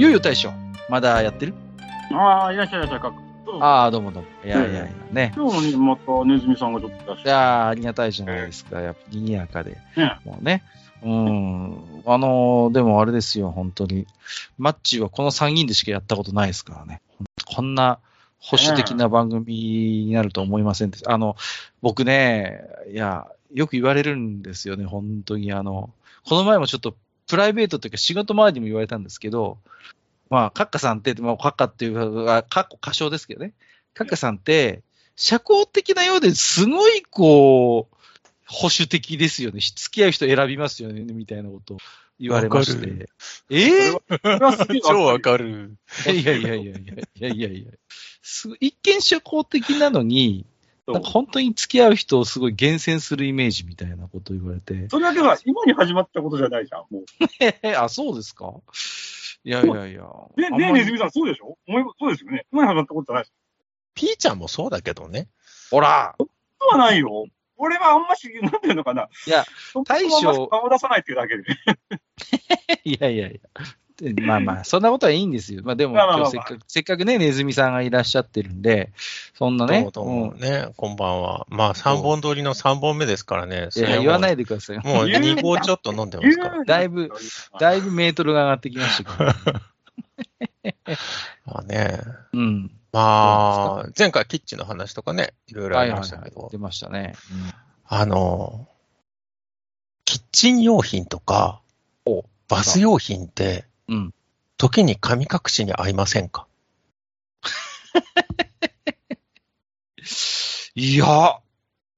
ゆうゆう大将、まだやってる？ああ、いらっしゃいいらっしゃい。ああ、どうもどうも。いやいやいや、ね。今日のにまたネズミさんがちょっといらっしゃいやあありがたいじゃないですか。やっぱ賑やかで。ねもうね。うん。あのーでもあれですよ、本当に。マッチはこの3人でしかやったことないですからね。こんな保守的な番組になると思いませんでした。あの、僕ね、いや、よく言われるんですよね、本当に。あの、この前もちょっとプライベートというか仕事周りにも言われたんですけど、まあ、カッカさんって、まあ、カッカっていうか、カッコ過小ですけどね。カッカさんって、社交的なようですごい、こう、保守的ですよね。付き合う人選びますよね、みたいなことを言われまして。ええる。それはすげえ超わる。かる。いやいやいやいやいやいやいや一見社交的なのに、なんか本当に付き合う人をすごい厳選するイメージみたいなことを言われて。それだけは今に始まったことじゃないじゃん、もう。え あ、そうですか？いやいやいや。で、ね、あんまりネズミさん、そうでしょ？そうですよね。今に始まったことじゃないです。ピーちゃんもそうだけどね。ほらそうはないよ。俺はあんまし、なんていうのかな。いや、大将顔出さないっていうだけで。いやいやいや。でまあまあ、そんなことはいいんですよ。まあでも、まあまあまあ今日せっかく、せっかくね、ネズミさんがいらっしゃってるんで、そんなねどうも、どうもね、こんばんは。まあ、3本撮りの3本目ですからね。うんいや、言わないで。でください。もう言う2合ちょっと飲んでますから。だいぶ、だいぶメートルが上がってきましたけど。まあね。うん。まあ、前回キッチンの話とかね、いろいろありましたけど。。出ましたね。あの、キッチン用品とかお、バス用品って、うん。時に神隠しに合いませんか？いや、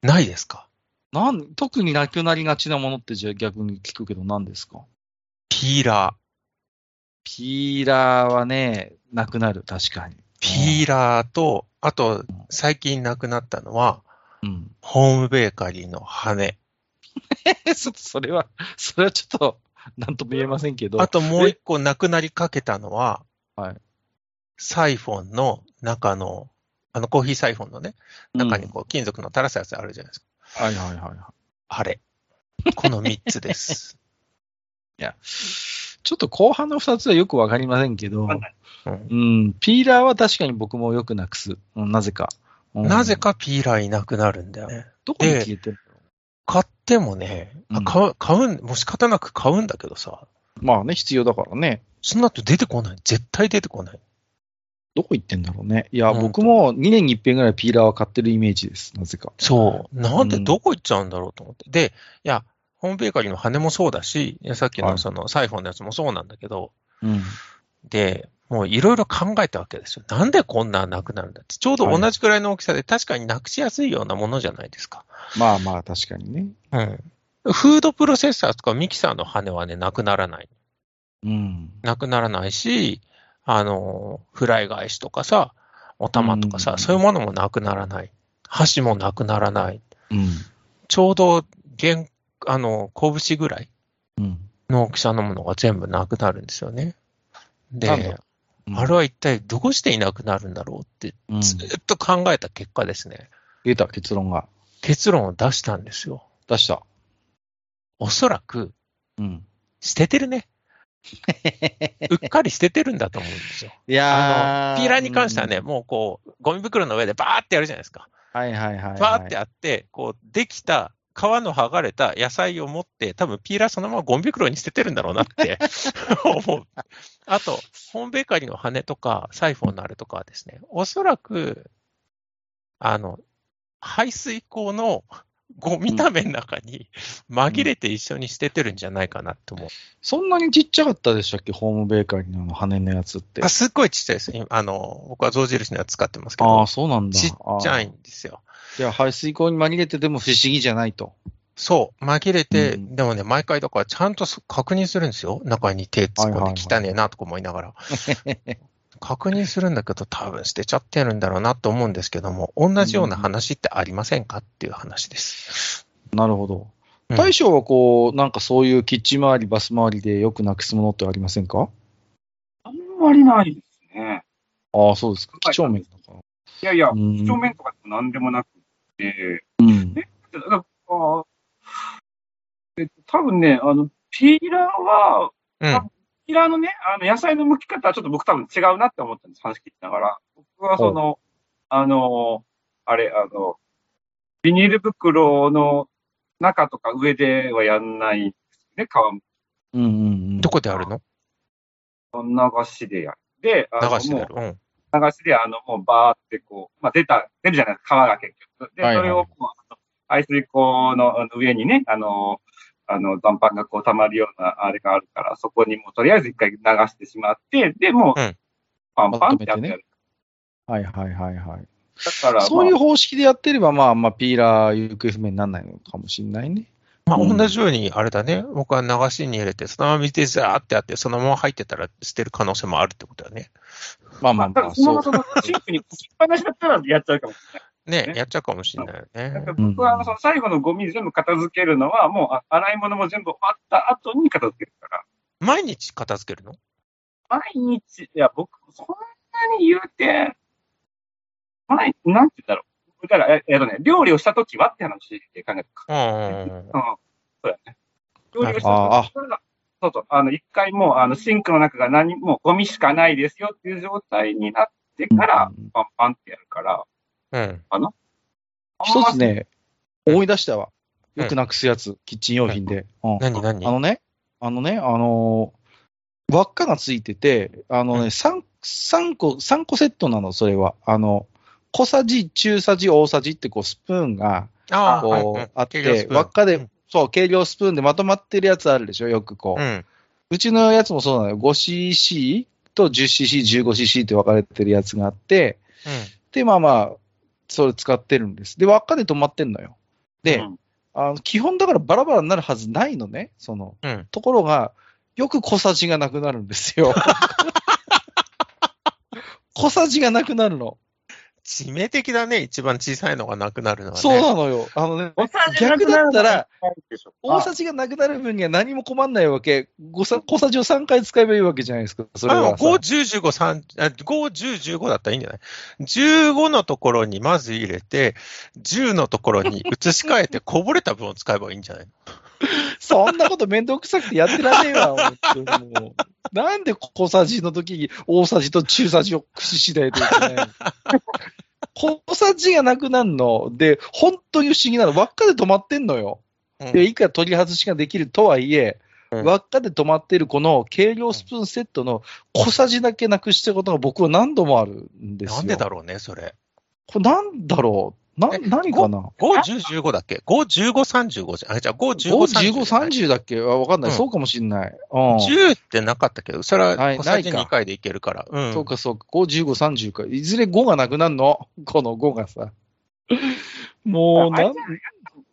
ないですか？なん、特になくなりがちなものってじゃあ逆に聞くけど何ですか？ピーラー。ピーラーはね、なくなる、確かに。ピーラーと、あとうん、最近なくなったのは、うん。ホームベーカリーの羽。それは、それはちょっと、なんとも言えませんけど。あともう一個なくなりかけたのは、はいサイフォンの中の、あのコーヒーサイフォンのね、中にこう金属の垂らすやつあるじゃないですか。うんはいはいはいはい。あれ。この3つです。ちょっと後半の二つはよくわかりませんけどうん、ピーラーは確かに僕もよくなくす。うんなぜか。うんなぜ。かピーラーいなくなるんだよね。どこに消えてる買ってもね、あうん買う、買うん、もう仕方なく買うんだけどさ、まあね、必要だからね。その後出てこない。絶対出てこない。どこ行ってんだろうね。いや、うん僕も2年に一遍ぐらいピーラーは買ってるイメージです。なぜか。そう。なんでうんどこ行っちゃうんだろうと思って。で、いや、ホームベーカリーの羽もそうだし、さっきはいのそのサイフォンのやつもそうなんだけど、うん。で、もういろいろ考えたわけですよ。なんでこんななくなるんだって。ちょうど同じくらいの大きさで確かになくしやすいようなものじゃないですか。まあまあ、確かにね。うん。フードプロセッサーとかミキサーの羽はね、なくならない。うん。なくならないし、あの、フライ返しとかさ、お玉とかさ、うんそういうものもなくならない。箸もなくならない。うん。ちょうど、現、あの、拳ぐらいうん。の大きさのものが全部なくなるんですよね。であれは一体どうしていなくなるんだろうって、うん、ずっと考えた結果ですね、出た結論が。結論を出したんですよ。出した。おそらく、うん。捨ててるね。うっかり捨ててるんだと思うんですよ。いやあの、ピーラーに関してはね、もうこう、ゴミ袋の上でバーってやるじゃないですか。はいはいはい、はい。バーってやって、こう、できた、皮の剥がれた野菜を持って、多分ピーラーそのままゴミ袋に捨ててるんだろうなって 思う。あと、ホームベーカリーの羽とか、サイフォンのあれとかはですね、おそらく、あの、排水口のゴミための中に紛れて一緒に捨ててるんじゃないかなと思う。そんなにちっちゃかったでしたっけ？ホームベーカリーの羽のやつって。あすっごいちっちゃいです。今あの、僕は象印のやつ使ってますけあどあ、、そうなんだ。ちっちゃいあんですよ。ー。じゃあ排水口に紛れてても不思議じゃないと。そう、紛れて、うんでもね、毎回だからちゃんと確認するんですよ。中に手突っ込んで汚ねえなとか思いながら。確認するんだけど、多分捨てちゃってるんだろうなと思うんですけども、同じような話ってありませんかっていう話です。なるほど。うん大将はこう、なんかそういうキッチン周り、バス周りでよくなくすものってありませんか？あんまりないですね。ああ、そうですか。几帳面だから。いやいや、うん几帳面とかでも何でもなくて、うん。だからあえっと、多分ね、あの、ピーラーは、うん。ピーラーのね、あの、野菜の剥き方はちょっと僕多分違うなって思ったんです、話聞きながら。僕はその、あの、あれ、あの、ビニール袋の中とか上ではやんないんですね、皮むきうんうんうん。どこであるの？流しでやる。で、あの流しでやる。うん。流しで、あの、もうバーってこう、まあ、出た、出るじゃないですか、皮が結局。で、それをもう、排水口の上にね、あの、あの、残飯がこう溜まるようなあれがあるから、そこにもうとりあえず一回流してしまって、で、もううん、パンパンってやってやる。はいはいはいはい。だから、そういうまあ方式でやってれば、まあまあ、ピーラー行方不明にならないのかもしれないね。まあ、うん同じように、あれだね。僕は流しに入れて、そのまま水でザーってやって、そのまま入ってたら捨てる可能性もあるってことだね。まあまあまあ、まあ、そのそう。ままその、シンクに置きっぱなしだったらやっちゃうかもしれない。ね、ねやっちゃうかもしれないよだからね。僕は、あの、その最後のゴミ全部片付けるのは、もう、あ洗い物も全部終わった後に片付けるから。毎日片付けるの？毎日、いや、僕、そんなに言うて、毎、なんて言うんだろう。だから、ええっとね、料理をしたときはって話で考えてか。うんうんうん。うん。そうやね。料理をしたあときは、そうそう、あの、一回もう、あの、シンクの中が何も、ゴミしかないですよっていう状態になってからうん、パンパンってやるから、うん。あんま一つね、思い出したわ。よくなくすやつ、キッチン用品で。うん。何何？あのね、あのね、あのー輪っかがついてて、あのうん。ね、三三個、三個セットなの、それは。あの、小さじ、中さじ、大さじってこう、スプーンが、こはい。うあって輪っかでうん、そう、計量スプーンでまとまってるやつあるでしょ、よくこう。うん。うちのやつもそうなの。よ。5cc と 10cc、15cc って分かれてるやつがあって、で、まあまあ、それ使ってるんです。で、輪っかで止まってんのよ。で、うんあの基本だからバラバラになるはずないのね。その、うん。うん。ところが、よく小さじがなくなるんですよ。小さじがなくなるの。致命的だね。一番小さいのがなくなるのはね。そうなのよ。あのね、逆だったら、大さじがなくなる分には何も困んないわけ。ごさ小さじを3回使えばいいわけじゃないですか。それあはさ。5、10、15、3、あ5、10、15だったらいいんじゃない ?15 のところにまず入れて、10のところに移し替えて、こぼれた分を使えばいいんじゃない？のそんなことめんどくさくてやってられねえわ、本当にもう。なんで小さじの時に大さじと中さじを駆使しないといけないの？小さじがなくなるの？で、本当に不思議なの。輪っかで止まってんのよ。うんで、いくら取り外しができるとはいえ、うん輪っかで止まってるこの計量スプーンセットの小さじだけなくしたことが僕は何度もあるんですよ。なんでだろうね、それ。これなんだろう？な、え何かな？5、10、15だっけ ?5、15、35じゃん。あ、じゃあ5、15、?5、15、30だっけ？あわかんない、うんそうかもしんない。うん。10ってなかったけど、それははい小さじないか2回でいけるから。うん。そうかそうか。5、15、30か。いずれ5がなくなるの？この5がさ。もう、なん、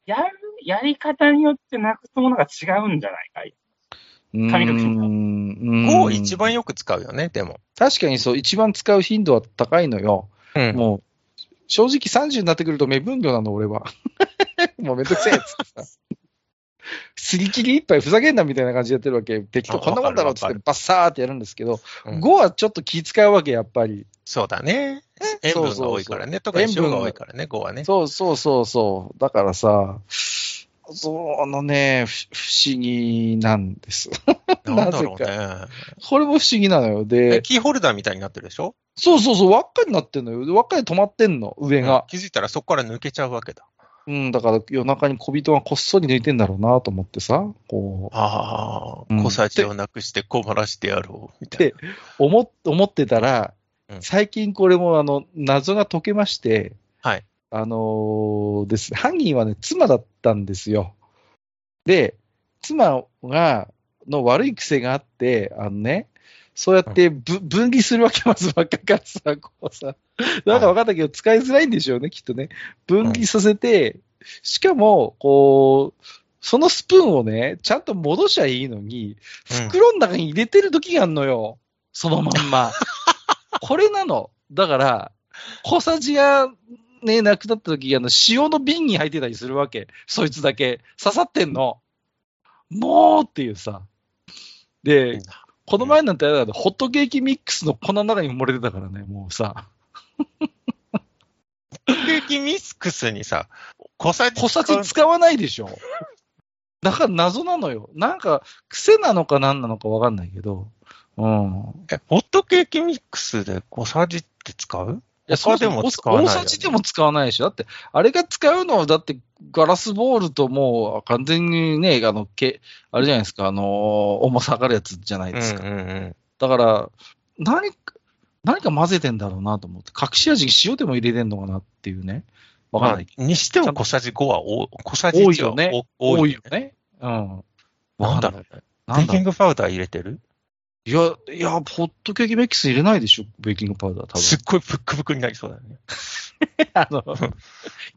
やる、やり方によってなくすものが違うんじゃないかい？うーん5を一番よく使うよね、でも。確かにそう、一番使う頻度は高いのよ。うん。もう、正直30になってくると目分量なの、俺は。もうめんどくせえっつってさ。すり切り一杯ふざけんなみたいな感じでやってるわけ。適当あこんなもんだろっつってバッサーってやるんですけど、うん5はちょっと気使うわけ、やっぱり。そうだね。塩分が多いからね。特に塩が多いからね、5はね。そうそうそうそう。だからさ、そのね、ふ不思議なんです。なんだろう なね。これも不思議なのよ。えで、キーホルダーみたいになってるでしょ？そうそうそう、輪っかになってんのよ。で輪っかで止まってんの、上うんが。気づいたらそこから抜けちゃうわけだ。うん、だから夜中に小人がこっそり抜いてんだろうなと思ってさ、こああ、うん小さじをなくして困らしてやろう、みたいな。っ思ってたらう、ん最近これもあの、謎が解けまして、はい。あのーですね、犯人はね、妻だったんですよ。で、妻が、の悪い癖があって、あのね、そうやってぶ分離するわけ、まずばっかからさ、こうさ。なんか分かったけど、使いづらいんでしょうね、きっとね。分離させて、しかも、こう、そのスプーンをね、ちゃんと戻しゃいいのに、うん袋の中に入れてる時があるのよ。そのまんま。これなの。だから、小さじがね、なくなった時、あの、塩の瓶に入ってたりするわけ。そいつだけ。刺さってんの。もうっていうさ。で、この前なんてあれだよホットケーキミックスの粉の中に漏れてたからね、もうさ。ケーキミックスにさ、小さじ小さじ使わないでしょ。だから謎なのよ。なんか、癖なのか何なのかわかんないけど。うん。え、ホットケーキミックスで小さじって使う？いや、他でも使わないよね大さじでも使わないでしょ。だって、あれが使うのは、だって、ガラスボールともう完全にね、あの、け、あれじゃないですか、あのー重さ上がるやつじゃないうんですか。うんうん。だから、何か、何か混ぜてんだろうなと思って、隠し味に塩でも入れてんのかなっていうね。わかんない。まあにしても小さじ5は多小さじ1は多いよね。お多いよ。ね。うん。なんだろうね。ベーキングパウダー入れてる？いや、いや、ホットケーキミックス入れないでしょ、ベーキングパウダー、多分。すっごいブックブクになりそうだよね。あの、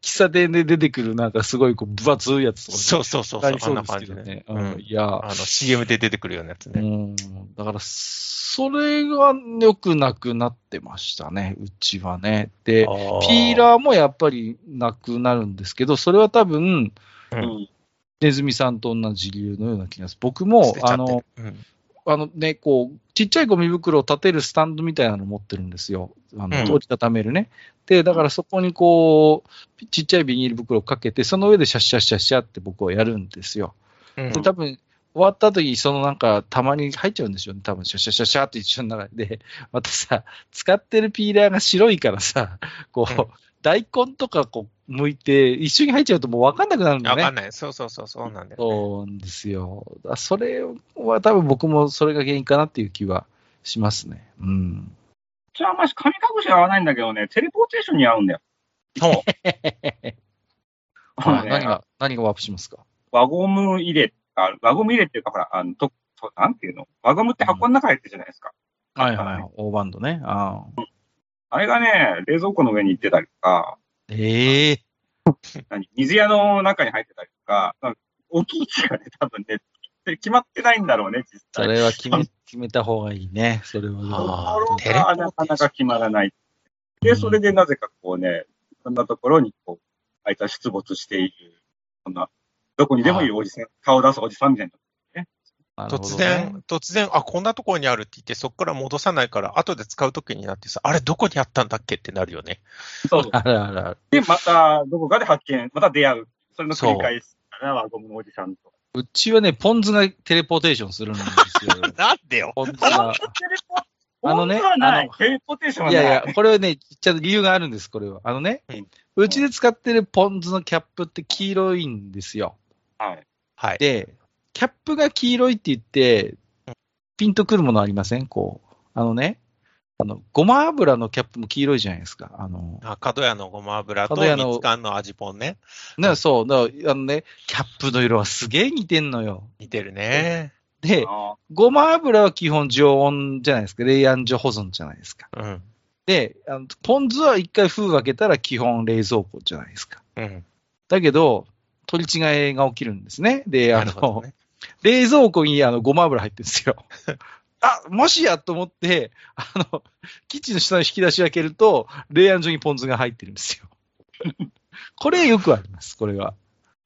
喫茶店で出てくるなんかすごいこう分厚いやつとかねそうそうそうそう、あんな感じでね。うんうん。いや、あの CM で出てくるようなやつね。うん。だから、それが良くなくなってましたね、うちはね。で、ピーー、ラーもやっぱりなくなるんですけど、それは多分、ううんん。ネズミさんと同じ理由のような気がする。僕もあの、うんあのね、こう、ちっちゃいゴミ袋を立てるスタンドみたいなの持ってるんですよ。あの、うん折りたためるね。で、だからそこにこう、ちっちゃいビニール袋をかけて、その上でシャッシャッシャッシャって僕はやるんですよ。うんで、多分、終わった後に、そのなんか、たまに入っちゃうんでしょうね。多分、シャッシャッシャッシャって一緒の中で。またさ、使ってるピーラーが白いからさ、こう、うん 大根とかこう、剥いて、一緒に入っちゃうともうわかんなくなるんだよね。わかんない。そうそうそう、そうなんだよ、ね。そうなんですよ。それは多分僕もそれが原因かなっていう気はしますね。うん。うちはあんまし神隠しは合わないんだけどね、テレポーテーションに合うんだよ。そう。あのね 何が、何がワープしますか？輪ゴム入れ、あ輪ゴム入れっていうか、ほら、あの、と、となんていうの？輪ゴムって箱の中入ってるじゃないですか。はいはい。大バンドね。ああ。あれがね、冷蔵庫の上に行ってたりとか、ええ何？水屋の中に入ってたりとか、大きい位置がね、多分ね、決まってないんだろうね、実そ際。れは決め、決めた方がいいね。それは。なかなか決まらない。で、それでなぜかこうね、そんなところにこう、あいつは出没している、そんな、どこにでもいるおじさん、顔を出すおじさんみたいな。突然、突然、あ、こんなところにあるって言って、そこから戻さないから、後で使うときになってさ、あれ、どこにあったんだっけってなるよね。そう。あるあ。で、また、どこかで発見、また出会う。それの繰り返しかな、輪ゴムのおじさんと。うちはね、ポン酢がテレポーテーションするんですよ。なんでよ。ポン酢が。テレポあのねテレポーテーションはいない。やいや、これはね、ちゃんと理由があるんです、これは。あのね、うんうちで使ってるポン酢のキャップって黄色いんですよ。はい。はい。で、キャップが黄色いって言って、ピンとくるものありません？こう。あのね、あの、ごま油のキャップも黄色いじゃないですか。あの、あ角屋のごま油と角屋の蜜柑の味ぽんね。ね、そう、だあのね、キャップの色はすげえ似てんのよ。似てるね。で、あごま油は基本常温じゃないですか。冷暗所保存じゃないですか。うん。で、あのポン酢は一回封開けたら基本冷蔵庫じゃないですか。うん。だけど、取り違いが起きるんですね。で、あの、ね。冷蔵庫にあのごま油入ってるんですよ。あ、もしやと思って、あの、キッチンの下の引き出し開けると、冷暗所にポン酢が入ってるんですよ。これよくあります、これは。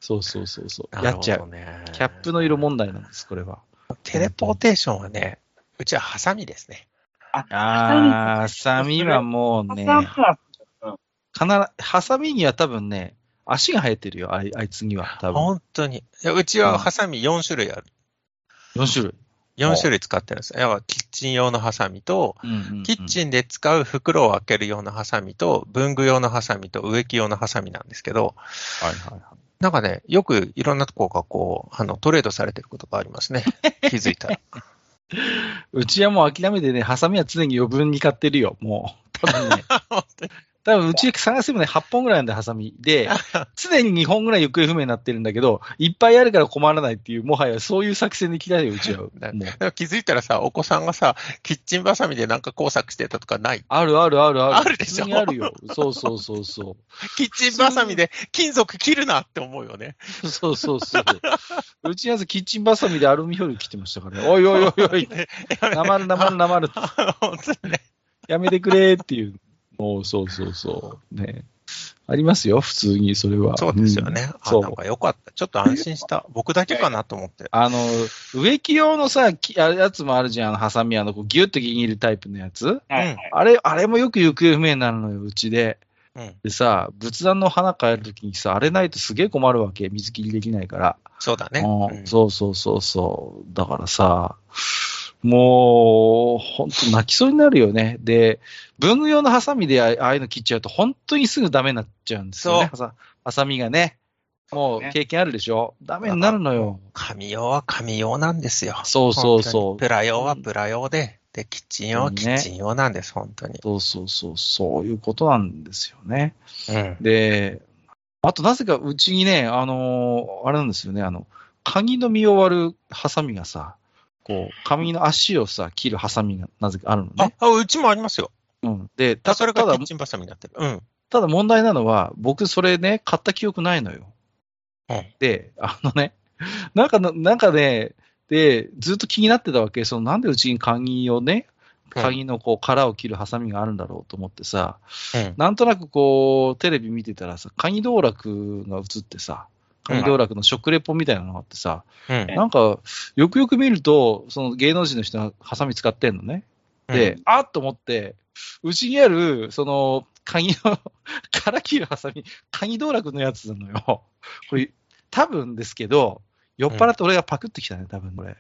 そうそうそうそう。やっちゃう。キャップの色問題なんです、これは。テレポーテーションはね、うちはハサミですね。あー、ハサミはもうあ。ね、必ず、ハサミには多分ね、足が生えてるよ、あいあいつには。多分。本当に。いやうちはハサミ4種類ある。4種類。4種類使ってるんです。要はキッチン用のハサミと、うんうんうんキッチンで使う袋を開ける用のハサミと、文具用のハサミと植木用のハサミなんですけど、はいはいはい。なんかね、よくいろんなとこがこう、あの、トレードされてることがありますね。気づいたら。うちはもう諦めてね、ハサミは常に余分に買ってるよ、もう。多分ね、多分うち探せばね、8本ぐらいなんで、ハサミ。で、常に2本ぐらい行方不明になってるんだけど、いっぱいあるから困らないっていう、もはやそういう作戦できないよ、うちは。気づいたらさ、お子さんがさ、キッチンバサミでなんか工作してたとかないあるあるあるある。あるでしょあるよ。そうそうそうそキッチンバサミで金属切るなって思うよね。う。そうそうそう。うちのやつキッチンバサミでアルミホイル切ってましたからね。おいおいおいおい。なまるなまるなまる。本当にね。やめてくれっていう。もうそうそうそう。ね。ありますよ、普通に、それは。そうですよね。うんあ、なんそう。かよかった。ちょっと安心した。僕だけかなと思って。あの、植木用のさ、やつもあるじゃん、あの、ハサミ、あの、こうギュッと握るタイプのやつ。はいはい。あれ、あれもよく行方不明になるのよ、うちで。うん。でさ、仏壇の花変えるときにさ、あれないとすげえ困るわけ。水切りできないから。そうだね。うんうんそうそうそうそう。だからさ、もう、本当泣きそうになるよね。で、文具用のハサミであああいうの切っちゃうと、本当にすぐダメになっちゃうんですよね。ハサミがね。もうね経験あるでしょ？ダメになるのよ。紙用は紙用なんですよ。そうそうそう。プラ用はプラ用で、で、キッチン用はキねッチン用なんです、本当に。そうそうそう。そういうことなんですよね。うん。で、あとなぜかうちにね、あのーあれなんですよね、あの、鍵の実を割るハサミがさ、こう、紙の足をさ、切るハサミがなぜかあるのね。あ、あうちもありますよ。うん。で、あたそれがキッ、チンバサミになってる。うん。ただ問題なのは、僕それね、買った記憶ないのよ。うんで、あのね、なんかの、なんかね、で、ずっと気になってたわけ。その、なんでうちに鍵をね、うん鍵のこう、殻を切るハサミがあるんだろうと思ってさ、うん。なんとなくこう、テレビ見てたらさ、鍵道楽が映ってさ、鍵道楽の食レポみたいなのがあってさ、うん。なんか、よくよく見ると、その芸能人の人がハサミ使ってんのね。で、あっと思って、うちにある、その、鍵の、から切るハサミ、鍵道楽のやつなのよ。これ、多分ですけど、酔っ払って俺がパクってきたね、多分これ。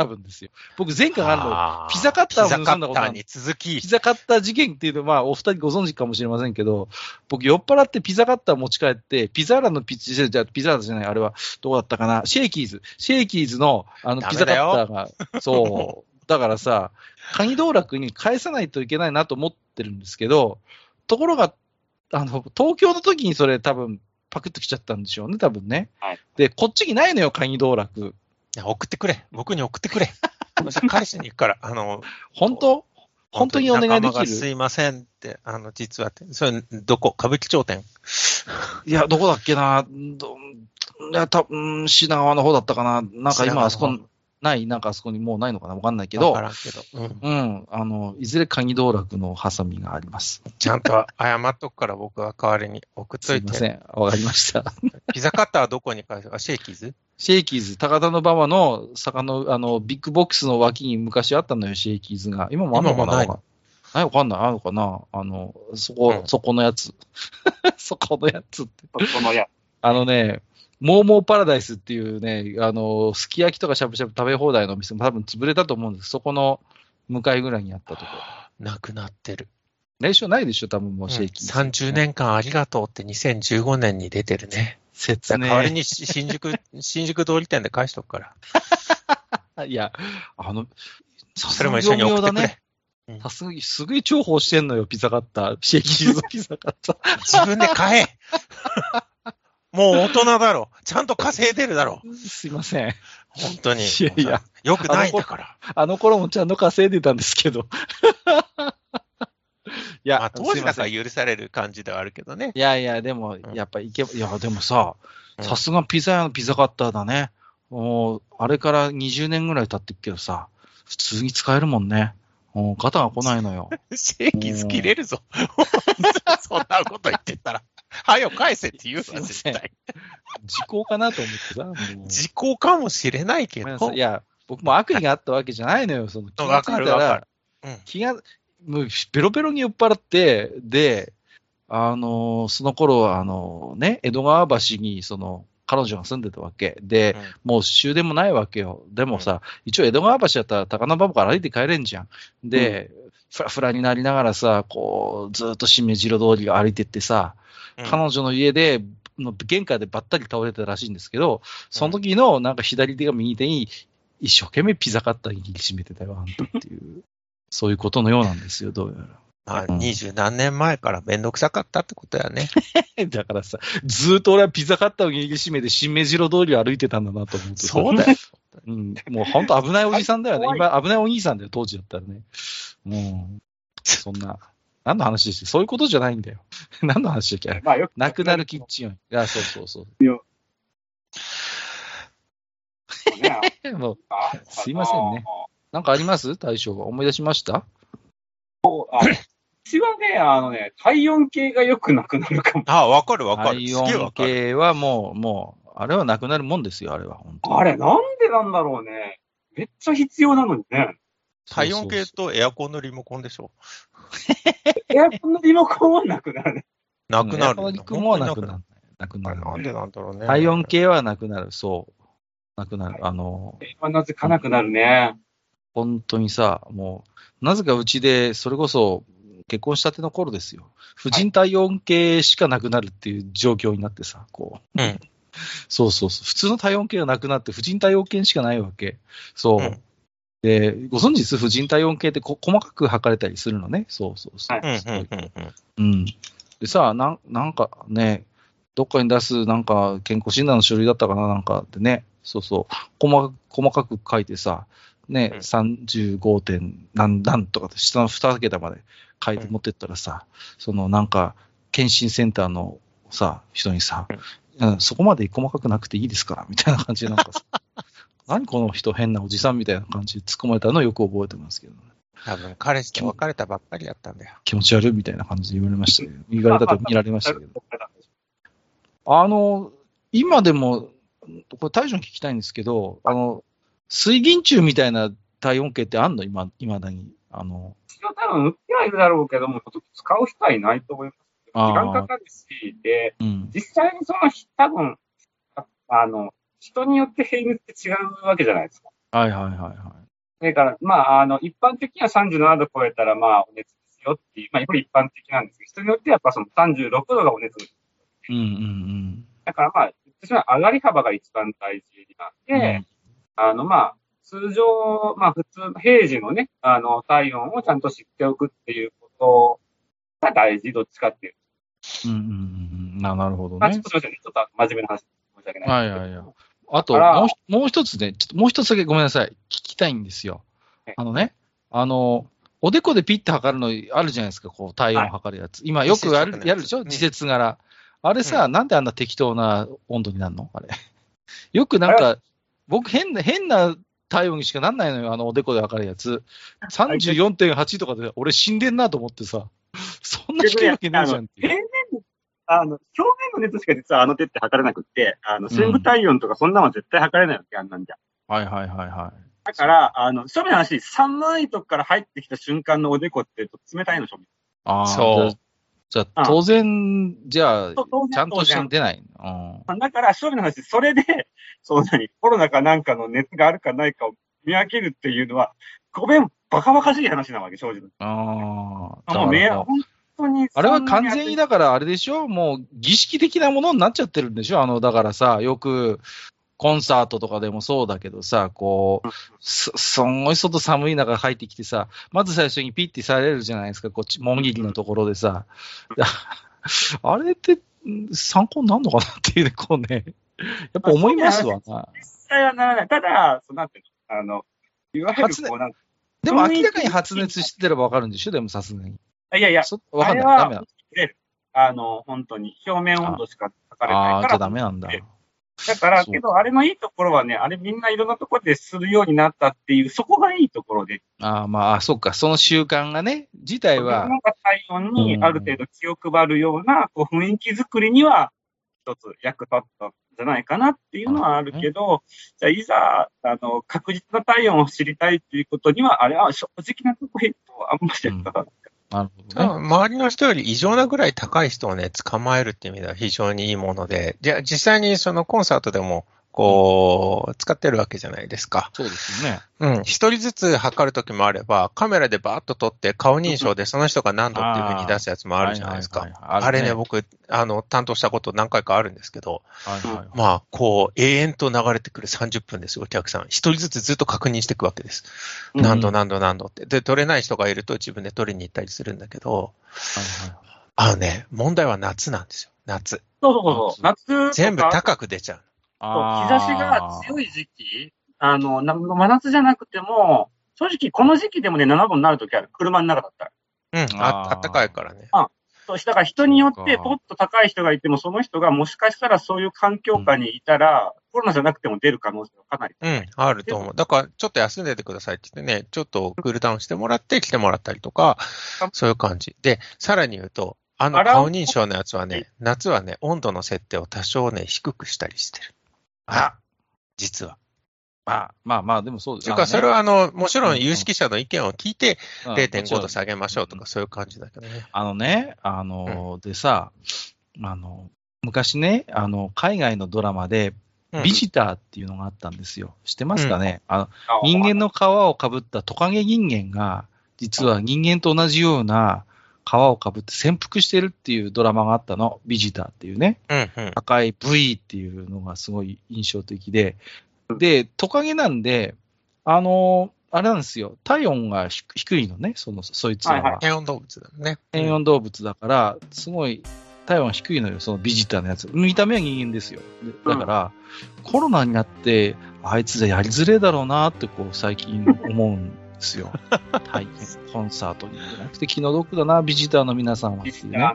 多分ですよ。僕前回あるの、あピザカッターをピザカ盗んだことある。ッターに続き。ピ、ザカッター事件っていうのは、まあ、お二人ご存知かもしれませんけど、僕酔っ払ってピザカッター持ち帰って、ピザーラのピッチ、じゃあピザーラじゃない、あれは、どうだったかな、シェイキーズ、シェイキーズの、あの、ピザカッターが、そう、だからさ、かに道楽に返さないといけないなと思ってるんですけど、ところが、あの、東京の時にそれ多分、パクってきちゃったんでしょうね、多分ね。はい。で、こっちにないのよ、鍵道楽。いや送ってくれ。僕に送ってくれ。私返しに行くから、あの、本当？本当にお願いできる？いませんって、あの、実はって、それ、どこ？歌舞伎町店？いや、どこだっけな、どいや、たうん品川の方だったかな、なんか今あそこない、なんかあそこにもうないのかな、わかんないけわど、からんけど。うん。うん、あの、いずれ鍵道楽のハサミがあります。ちゃんと謝っとくから僕は代わりに送っといて。すいません、わかりました。ピザカッターはどこに返す？かシェイキーズ？シェイキーズ、高田馬場の坂の、あの、ビッグボックスの脇に昔あったのよ、シェイキーズが。今もあんのかな？ないのないわかんな？い、あるのかな？あの、そこ、うんそこのやつ。そこのやつって。そのや、あのね、モーモーパラダイスっていうね、あの、すき焼きとかしゃぶしゃぶ食べ放題のお店も多分潰れたと思うんです。そこの向かいぐらいにあったところ。なくなってる。練習ないでしょ、多分もうシェイキーズ、30。年間ありがとうって2015年に出てるね。説明。代わりにし新宿、新宿通り店で返しとくから。いや、あの、さそれも一緒に送ってくれ。さすがに、すごい重宝してんのよ、ピザカッター。シェイキーズのピザカッター。自分で買えもう大人だろ。ちゃんと稼いでるだろ。すいません。本当に。いやいや。よくないんだから。あの頃もちゃんと稼いでたんですけど。いや、まあ、当時だか許される感じではあるけどね。いやいや、でも、やっぱいけば、いや、でもさ、うんさすがピザ屋のピザカッターだね。もう、あれから20年ぐらい経ってるけどさ、普通に使えるもんね。もうガタが来ないのよ。シェイキーズ切れるぞ。そんなこと言ってたら。はよ返せって言うわ、絶対。時効かなと思ってさ。時効かもしれないけどい。い。や、僕も悪意があったわけじゃないのよ。その気がついたわかるわからる、うん気が、もうベロベロに酔っ払って、で、あのーその頃は、あのね、江戸川橋に、その、彼女が住んでたわけ。で、うんもう終電もないわけよ。でもさ、一応江戸川橋だったら高野馬場から歩いて帰れんじゃん。で、フラフラになりながらさ、こう、ずーっとしめじろ通りを歩いてってさ、うん彼女の家で、の玄関でばったり倒れてたらしいんですけど、その時のなんか左手が右手に一生懸命ピザカッターに握りしめてたよ、あんたっていう、そういうことのようなんですよ、どうやら。まあ、うん二十何年前からめんどくさかったってことやね。だからさ、ずーっと俺はピザカッターを握りしめて新目白通りを歩いてたんだなと思うとさ。そうだよ。うん。もう本当危ないおじさんだよね。今危ないお兄さんだよ、当時だったらね。うん。そんな、何の話でして、そういうことじゃないんだよ。何の話だっけ？まあよく。なくなるキッチンを。いや、そうそうそう。ね。もうあすいませんね。なんかあります？大将は。思い出しました？あうちはね、あのね、体温計がよくなくなるかも。あ、わかるわかる。体すげえわ温かる。計はもう、もう、あれはなくなるもんですよ、あれは。本当にあれ、なんでなんだろうね。めっちゃ必要なのにね。体温計とエアコンのリモコンでしょ。エアコンのリモコンはなくなる。なくなる。エアコンリもなくなる。なくなる。なんでなんだろうね。体温計はなくなる、そう。なくなる。あの、なぜかなくなるね。本当にさ、もう、なぜかうちで、それこそ、結婚したての頃ですよ。婦人体温計しかなくなるっていう状況になってさ、こう。うんそうそうそう。普通の体温計がなくなって、婦人体温計しかないわけ。そう。うんで、ご存知です？婦人体温計ってこ細かく測れたりするのね。そうそうそう。はいうん。でさ、なんなんかね、どっかに出すなんか健康診断の書類だったかななんかってね、そうそう、細か細かく書いてさ、ね、うん35点何何とかって下の2桁まで書いてうん持ってったらさ、そのなんか、検診センターのさ、人にさ、うん、そこまで細かくなくていいですから、みたいな感じでなんかさ、何この人変なおじさんみたいな感じで突っ込まれたのをよく覚えてますけどね。多分彼氏と別れたばっかりやったんだよ。気持ち悪いみたいな感じで言われましたけど、言われたと見られましたけど。あの、今でも、これ大将に聞きたいんですけど、あの、水銀柱みたいな体温計ってあんの？今、未だに。あの、一応多分売ってはいるだろうけども、使う人はいないと思います。時間かかるし、で、うん。実際にその、多分、ああの、人によって平熱って違うわけじゃないですか。はいはいはいはだから、まあ、あの、一般的には37度超えたら、まあ、お熱ですよっていう、まあ、これ一般的なんですけど、人によってはやっぱその36度がお熱。い。うんうんだからまあ、私は上がり幅が一番大事なんうん。で、あの、まあ、通常、まあ、普通、平時のね、あの、体温をちゃんと知っておくっていうことが大事、どっちかっていう。うんうんうんうん。ななるほどまあ、ちょねっと。すみませんね。ちょっと真面目な話、申し訳ない。はいはいはい。あと、もうひもう一つね、ちょっともう一つだけごめんなさい。聞きたいんですよはい。あのね、あの、おでこでピッて測るのあるじゃないですか、こう、体温測るやつ。今よくやるやるでしょ？うん自節柄。あれさ、なんであんな適当な温度になるの？あれ。よくなんあか、僕変な、変な体温にしかなんないのよ、あのおでこで測るやつ。34.8とかで、俺死んでんなと思ってさ、そんな低いわけねえじゃんってあの、表面の熱しか実はあの手って測れなくって、あの、深部体温とかそんなのは絶対測れないわけ、あんなんじゃ。はいはいはいはい。だから、あの、正面の話、寒いとこから入ってきた瞬間のおでこって冷たいの、正面。ああ、そうじゃあ当然、じゃあ、ちゃんとして出ない。うんだから、正面の話、それで、そうなに、コロナかなんかの熱があるかないかを見分けるっていうのは、ごめん、バカバカしい話なわけ、正直。ああ、あもう本当に。あれは完全にだからあれでしょ？もう儀式的なものになっちゃってるんでしょ？あの、だからさ、よくコンサートとかでもそうだけどさ、こう、す、すんごい外寒い中入ってきてさ、まず最初にピッてされるじゃないですか、こっち、もぎりのところでさ。あれってん参考になるのかなっていうね、こうね、やっぱ思いますわな。実際はならない。ただ、そうなんていうの、あの、いわゆるこうなんか、でも明らかに発熱してればわかるんでしょ？でもさすがに。いやいや、そわかんない。ダメなの。あの、本当に、表面温度しか測れないから。じゃあダメなんだ。だから、けど、あれのいいところはね、あれみんないろんなところでするようになったっていう、そこがいいところで、ああ、まあ、あそっか、その習慣がね、自体は、なんか体温にある程度気を配るような、こう、雰囲気作りには、一つ役立ったんじゃないかなっていうのはあるけど、じゃあ、いざ、あの、確実な体温を知りたいっていうことには、あれは正直なところ言うと、あんまり役立たない。なるほ多どね。周りの人より異常なぐらい高い人をね、捕まえるっていう意味では非常にいいもので、じゃあ実際にそのコンサートでも、こう、使ってるわけじゃないですか。そうですよね。うん。一人ずつ測るときもあれば、カメラでバーッと撮って顔認証でその人が何度っていうふうに出すやつもあるじゃないですか。あれね、る僕、あの、担当したこと何回かあるんですけど、はいはいはいまあ、こう、永遠と流れてくる30分ですよ、お客さん。一人ずつずっと確認していくわけです。うん何度何度何度って。で、取れない人がいると自分で取りに行ったりするんだけど、はいはいあのね、問題は夏なんですよ。夏。そうそうそう。夏全部高く出ちゃう。そう日差しが強い時期、あの、な真夏じゃなくても、正直この時期でもね、7本になるときある。車の中だったら。うん、あったかいからね。そうだから人によってポッと高い人がいても、その人がもしかしたらそういう環境下にいたら、コロナじゃなくても出る可能性がかなり。うん、あると思う。だから、ちょっと休んでてくださいって言ってね、ちょっとクールダウンしてもらって来てもらったりとか、そういう感じ。で、さらに言うと、あの顔認証のやつはね、夏はね、温度の設定を多少ね、低くしたりしてる。あ、実は。まあまあまあ、でもそうですというか、それはあの、もちろうんん有識者の意見を聞いて、うん0.5度下げましょうとか、そういう感じだけどね。あのね、あの、でさ、あの、昔ね、あの、海外のドラマで、うん。ビジターっていうのがあったんですよ。知ってますかね、あのあ人間の皮をかぶったトカゲ人間が、実は人間と同じような皮をかぶって潜伏してるっていうドラマがあったの。ビジターっていうね。うんうん。赤い V っていうのがすごい印象的で。で、トカゲなんで、あの、あれなんですよ。体温が低低いのね、その、そいつらは。はいはい変温動物だね。変温動物だから、すごい体温低いのよ、そのビジターのやつ。見た目は人間ですよ。でだから、コロナになって、あいつじゃやりづれえだろうなって、こう、最近思うんですよ。大 変。コンサートに行けなくて気の毒だな、ビジターの皆さんはっていうね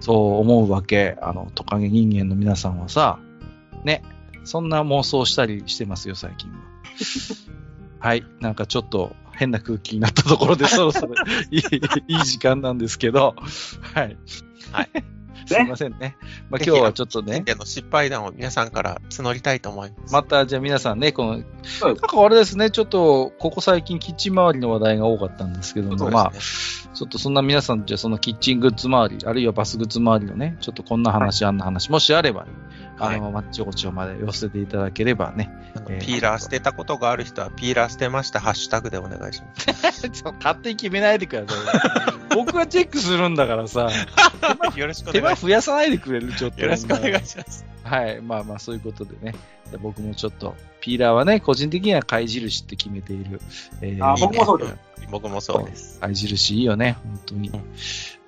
そう思うわけ。あの、トカゲ人間の皆さんはさ、ね、そんな妄想したりしてますよ、最近は。はい。なんかちょっと変な空気になったところで、そろそろいいいい時間なんですけど、はい。はい。すいませんね。まあ今日はちょっとね人、間の失敗談を皆さんから募りたいと思います。またじゃあ皆さんね、この、なんかあれですね、ちょっと、ここ最近キッチン周りの話題が多かったんですけども、そうまあ、ちょっとそんな皆さん、じゃあそのキッチングッズ周り、あるいはバスグッズ周りのね、ちょっとこんな話、あんな話、もしあればね、あの、マッチョゴチョまで寄せていただければね。ピーラー捨てたことがある人は、ピーラー捨てました、ハッシュタグでお願いします。勝手に決めないでください。僕がチェックするんだからさ、よろしくお手間願いし増やさないでくれる、ちょっ。と。よろしくお願いします。はい。まあまあ、そういうことでね。で僕もちょっと、ピーラーはね、個人的には貝印って決めている。えーあ僕もそうです僕もそうです。貝印いいよね、本当に。うん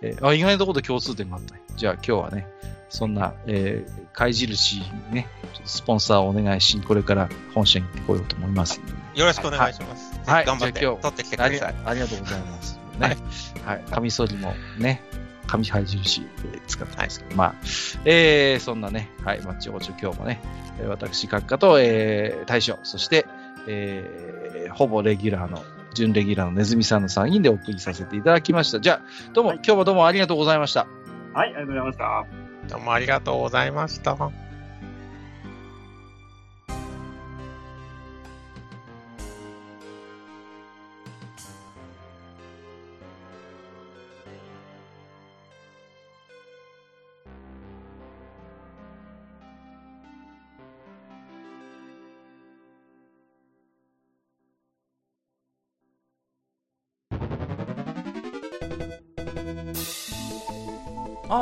えーあ意外なところで共通点があったね。じゃあ今日はね、そんな、えー、貝印にね、ちょっとスポンサーをお願いしに、これから本社に行ってこようと思いますよろしくお願いします。はい頑張ってじゃあ今日取ってきてください。ありがとうございます。ね。はい。カミソリもね、紙灰印で使ってますけど、まあ、えー、そんなね、はい、マッチオチョ今日もね、えー私、閣下と、えー、大将、そして、えー、ほぼレギュラーの、準レギュラーのネズミさんの3人でお送りさせていただきました。じゃあ、どうも、今日もどうもありがとうございました。はい、ありがとうございました。どうもありがとうございました。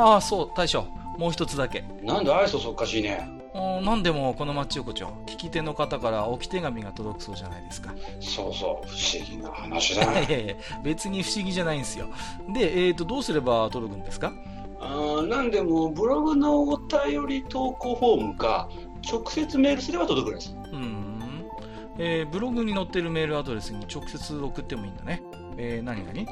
ああ、そう、大将。もう一つだけ。なんで愛想そっかしいね。うんなんでもこのマッチ横丁、聞き手の方から置き手紙が届くそうじゃないですか。そうそう、不思議な話いだな。や いやいや、別に不思議じゃないんですよ。で、えーと、どうすれば届くんですか？あーなんでも、ブログのお便り投稿フォームか、直接メールすれば届くんです。うーん。えーブログに載ってるメールアドレスに直接送ってもいいんだね。えー、何々？